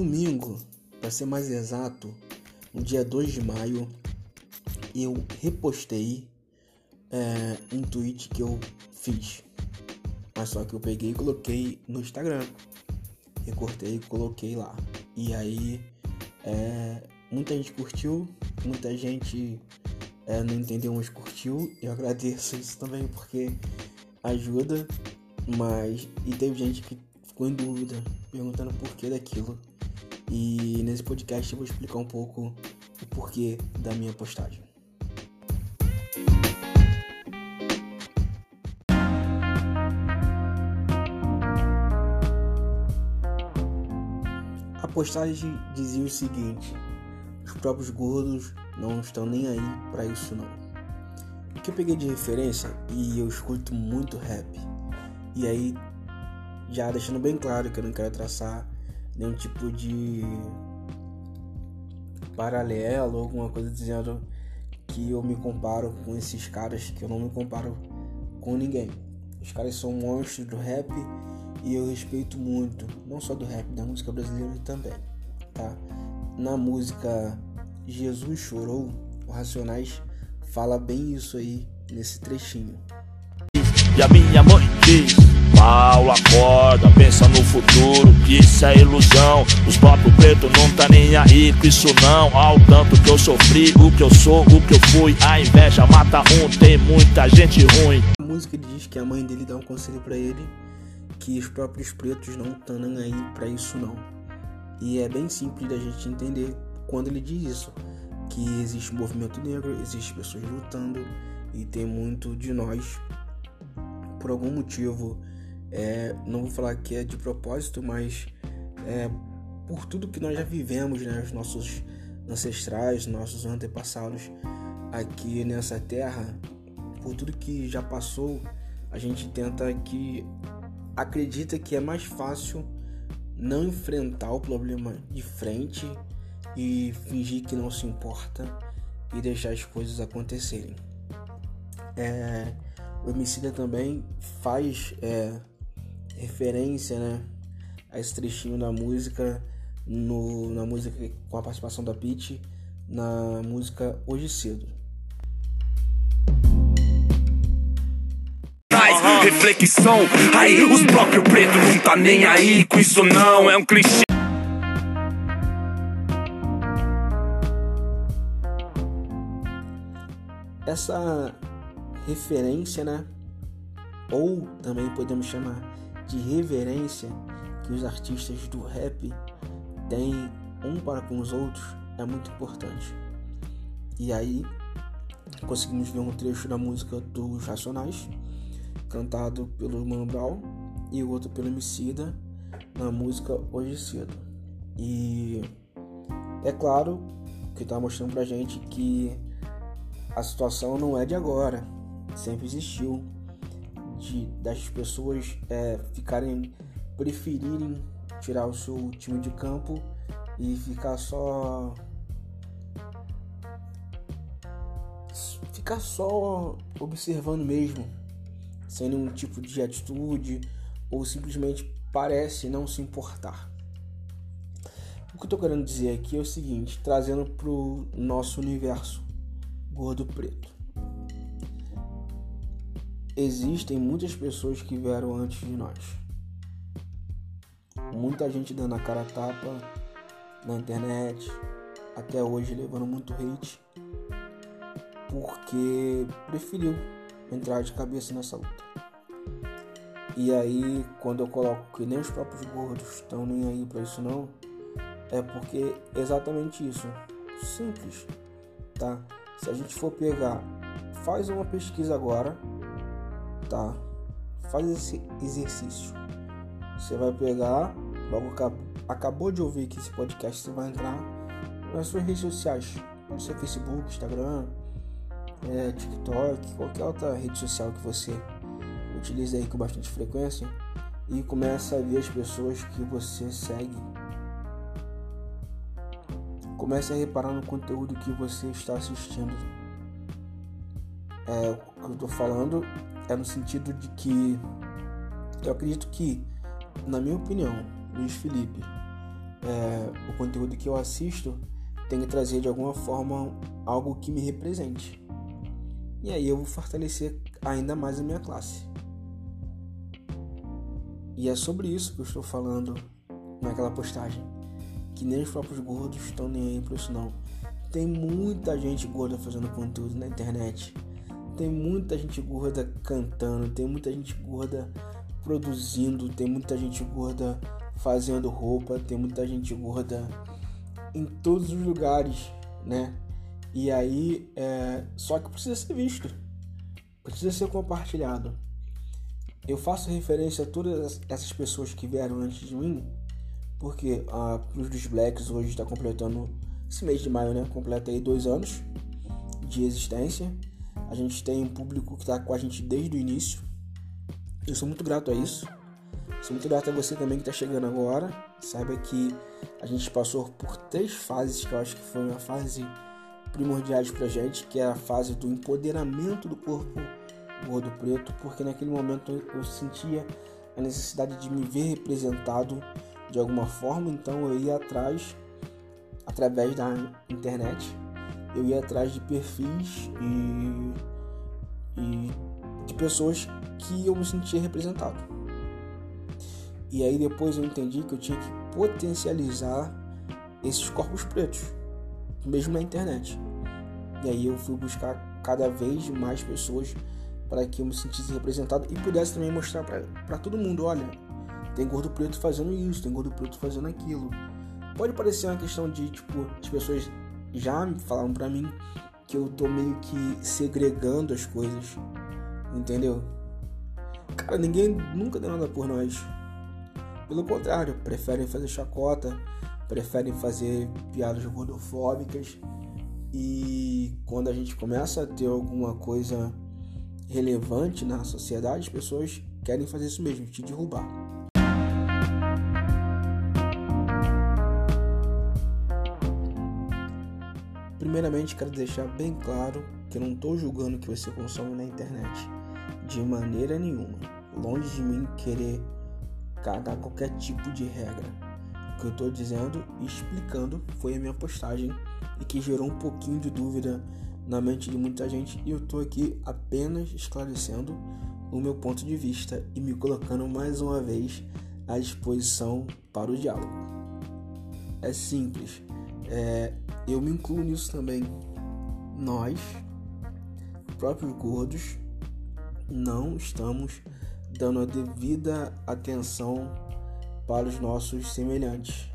domingo, para ser mais exato, no dia 2 de maio, eu repostei é, um tweet que eu fiz. Mas só que eu peguei e coloquei no Instagram. Recortei e coloquei lá. E aí é, muita gente curtiu, muita gente é, não entendeu, mas curtiu. Eu agradeço isso também porque ajuda. Mas e teve gente que ficou em dúvida, perguntando o porquê daquilo. E nesse podcast eu vou explicar um pouco o porquê da minha postagem. A postagem dizia o seguinte: os próprios gordos não estão nem aí para isso não. O que eu peguei de referência e eu escuto muito rap. E aí já deixando bem claro que eu não quero traçar nenhum tipo de paralelo, alguma coisa dizendo que eu me comparo com esses caras, que eu não me comparo com ninguém. Os caras são monstros do rap e eu respeito muito, não só do rap, da música brasileira também, tá? Na música Jesus Chorou, o Racionais fala bem isso aí nesse trechinho. E a minha mãe diz Paulo acorda, pensa no futuro, que isso é ilusão. Os próprios pretos não tá nem aí com isso não. Ao tanto que eu sofri, o que eu sou, o que eu fui. A inveja mata um, tem muita gente ruim. A música diz que a mãe dele dá um conselho para ele Que os próprios pretos não estão nem aí para isso não. E é bem simples da gente entender quando ele diz isso Que existe movimento negro, existe pessoas lutando E tem muito de nós por algum motivo, é, não vou falar que é de propósito, mas é, por tudo que nós já vivemos, né, os nossos ancestrais, nossos antepassados aqui nessa terra, por tudo que já passou, a gente tenta que acredita que é mais fácil não enfrentar o problema de frente e fingir que não se importa e deixar as coisas acontecerem. É, o Emicida também faz é, referência né, a esse trechinho da música, no, na música com a participação da Pitty, na música Hoje Cedo. Reflexão, aí os próprios pretos não tá nem aí com isso não, é um clichê Essa referência, né? Ou também podemos chamar de reverência que os artistas do rap têm um para com os outros é muito importante. E aí conseguimos ver um trecho da música dos Racionais, cantado pelo Mano Brown e o outro pelo Emicida na música Hoje Cedo. E é claro que está mostrando pra gente que a situação não é de agora, sempre existiu de das pessoas é, ficarem preferirem tirar o seu time de campo e ficar só ficar só observando mesmo sem nenhum tipo de atitude ou simplesmente parece não se importar. O que eu tô querendo dizer aqui é o seguinte, trazendo pro nosso universo gordo preto existem muitas pessoas que vieram antes de nós. Muita gente dando a cara a tapa na internet, até hoje levando muito hate, porque preferiu entrar de cabeça nessa luta. E aí, quando eu coloco que nem os próprios gordos estão nem aí para isso não, é porque exatamente isso. Simples, tá? Se a gente for pegar, faz uma pesquisa agora tá? Faz esse exercício. Você vai pegar, logo acabou de ouvir que esse podcast, você vai entrar nas suas redes sociais, no Facebook, Instagram, é, TikTok, qualquer outra rede social que você utilize aí com bastante frequência e começa a ver as pessoas que você segue. Comece a reparar no conteúdo que você está assistindo. É, o que eu estou falando é no sentido de que eu acredito que, na minha opinião, Luiz Felipe é, o conteúdo que eu assisto tem que trazer de alguma forma algo que me represente. E aí eu vou fortalecer ainda mais a minha classe. E é sobre isso que eu estou falando naquela postagem. Que nem os próprios gordos estão nem aí para isso não. Tem muita gente gorda fazendo conteúdo na internet. Tem muita gente gorda cantando, tem muita gente gorda produzindo, tem muita gente gorda fazendo roupa, tem muita gente gorda em todos os lugares, né? E aí, é... só que precisa ser visto, precisa ser compartilhado. Eu faço referência a todas essas pessoas que vieram antes de mim, porque a Cruz dos Blacks hoje está completando, esse mês de maio, né? Completa aí dois anos de existência. A gente tem um público que está com a gente desde o início. Eu sou muito grato a isso. Sou muito grato a você também que está chegando agora. Saiba que a gente passou por três fases que eu acho que foi uma fase primordiais pra gente, que é a fase do empoderamento do corpo gordo preto, porque naquele momento eu sentia a necessidade de me ver representado de alguma forma, então eu ia atrás através da internet, eu ia atrás de perfis e, e de pessoas que eu me sentia representado. E aí depois eu entendi que eu tinha que potencializar esses corpos pretos, mesmo na internet. E aí eu fui buscar cada vez mais pessoas para que eu me sentisse representado e pudesse também mostrar para todo mundo, olha, tem gordo preto fazendo isso, tem gordo preto fazendo aquilo. Pode parecer uma questão de, tipo, as pessoas já falaram para mim que eu tô meio que segregando as coisas, entendeu? Cara, ninguém nunca deu nada por nós. Pelo contrário, preferem fazer chacota, preferem fazer piadas gordofóbicas. E quando a gente começa a ter alguma coisa relevante na sociedade, as pessoas querem fazer isso mesmo, te derrubar. Primeiramente, quero deixar bem claro que eu não estou julgando o que você consome na internet de maneira nenhuma. Longe de mim querer cagar qualquer tipo de regra. O que eu estou dizendo e explicando foi a minha postagem e que gerou um pouquinho de dúvida na mente de muita gente e eu estou aqui apenas esclarecendo o meu ponto de vista e me colocando mais uma vez à disposição para o diálogo. É simples, é, eu me incluo nisso também. Nós, próprios gordos, não estamos dando a devida atenção para os nossos semelhantes,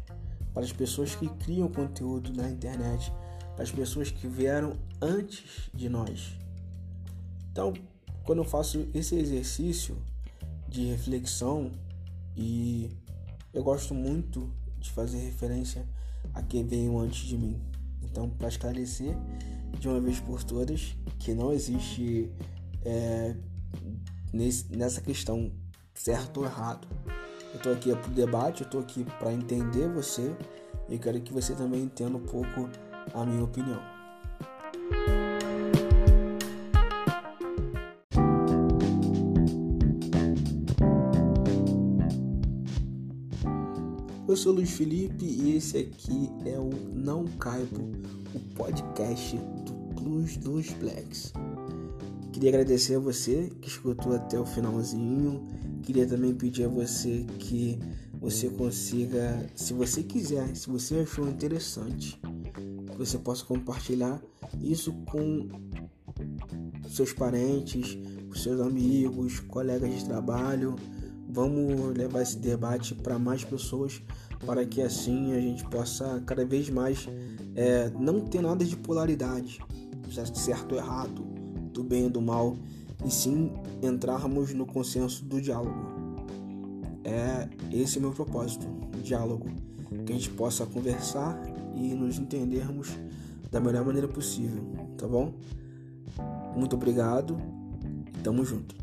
para as pessoas que criam conteúdo na internet, para as pessoas que vieram antes de nós. Então, quando eu faço esse exercício de reflexão e eu gosto muito de fazer referência a quem veio antes de mim. Então, para esclarecer de uma vez por todas que não existe é, nesse, nessa questão certo ou errado. Eu estou aqui para o debate, eu estou aqui para entender você e quero que você também entenda um pouco a minha opinião. Sou Luiz Felipe e esse aqui é o Não Caibo, o podcast do Plus dos Blacks. Queria agradecer a você que escutou até o finalzinho. Queria também pedir a você que você consiga, se você quiser, se você achou interessante, que você possa compartilhar isso com seus parentes, seus amigos, colegas de trabalho. Vamos levar esse debate para mais pessoas para que assim a gente possa cada vez mais é, não ter nada de polaridade, certo ou errado, do bem e do mal, e sim entrarmos no consenso do diálogo. É esse é o meu propósito, diálogo, que a gente possa conversar e nos entendermos da melhor maneira possível, tá bom? Muito obrigado, tamo junto.